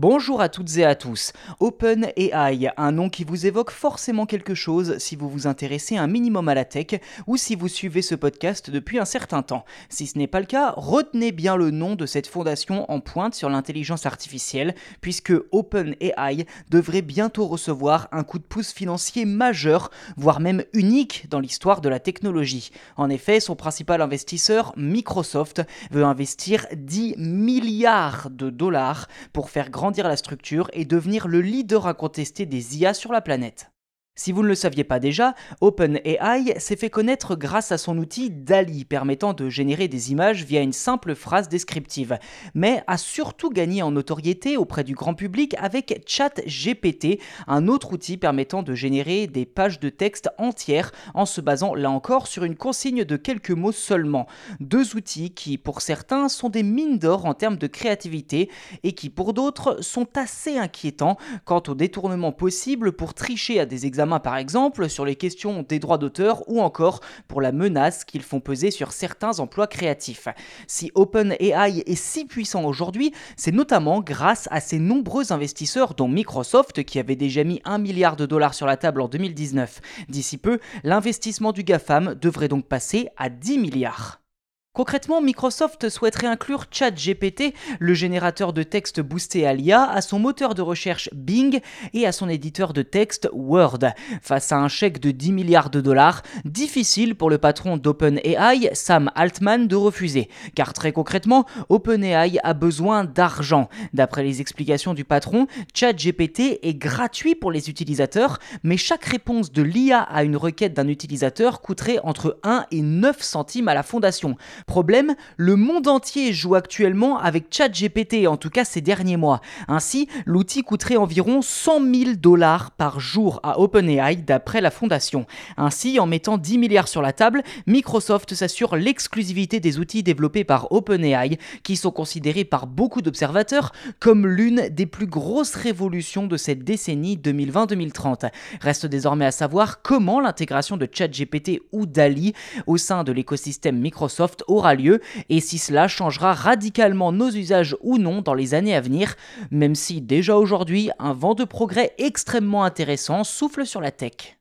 Bonjour à toutes et à tous. OpenAI, un nom qui vous évoque forcément quelque chose si vous vous intéressez un minimum à la tech ou si vous suivez ce podcast depuis un certain temps. Si ce n'est pas le cas, retenez bien le nom de cette fondation en pointe sur l'intelligence artificielle puisque OpenAI devrait bientôt recevoir un coup de pouce financier majeur, voire même unique dans l'histoire de la technologie. En effet, son principal investisseur, Microsoft, veut investir 10 milliards de dollars pour faire grandir la structure et devenir le leader incontesté des IA sur la planète. Si vous ne le saviez pas déjà, OpenAI s'est fait connaître grâce à son outil DALI permettant de générer des images via une simple phrase descriptive, mais a surtout gagné en notoriété auprès du grand public avec ChatGPT, un autre outil permettant de générer des pages de texte entières en se basant là encore sur une consigne de quelques mots seulement. Deux outils qui pour certains sont des mines d'or en termes de créativité et qui pour d'autres sont assez inquiétants quant au détournement possible pour tricher à des examens par exemple sur les questions des droits d'auteur ou encore pour la menace qu'ils font peser sur certains emplois créatifs. Si OpenAI est si puissant aujourd'hui, c'est notamment grâce à ses nombreux investisseurs dont Microsoft qui avait déjà mis 1 milliard de dollars sur la table en 2019. D'ici peu, l'investissement du GAFAM devrait donc passer à 10 milliards. Concrètement, Microsoft souhaiterait inclure ChatGPT, le générateur de texte boosté à l'IA, à son moteur de recherche Bing et à son éditeur de texte Word. Face à un chèque de 10 milliards de dollars, difficile pour le patron d'OpenAI, Sam Altman, de refuser. Car très concrètement, OpenAI a besoin d'argent. D'après les explications du patron, ChatGPT est gratuit pour les utilisateurs, mais chaque réponse de l'IA à une requête d'un utilisateur coûterait entre 1 et 9 centimes à la fondation. Problème, le monde entier joue actuellement avec ChatGPT, en tout cas ces derniers mois. Ainsi, l'outil coûterait environ 100 000 dollars par jour à OpenAI d'après la fondation. Ainsi, en mettant 10 milliards sur la table, Microsoft s'assure l'exclusivité des outils développés par OpenAI, qui sont considérés par beaucoup d'observateurs comme l'une des plus grosses révolutions de cette décennie 2020-2030. Reste désormais à savoir comment l'intégration de ChatGPT ou DALI au sein de l'écosystème Microsoft aura lieu et si cela changera radicalement nos usages ou non dans les années à venir, même si déjà aujourd'hui un vent de progrès extrêmement intéressant souffle sur la tech.